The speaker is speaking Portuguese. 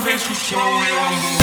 vez que o eu.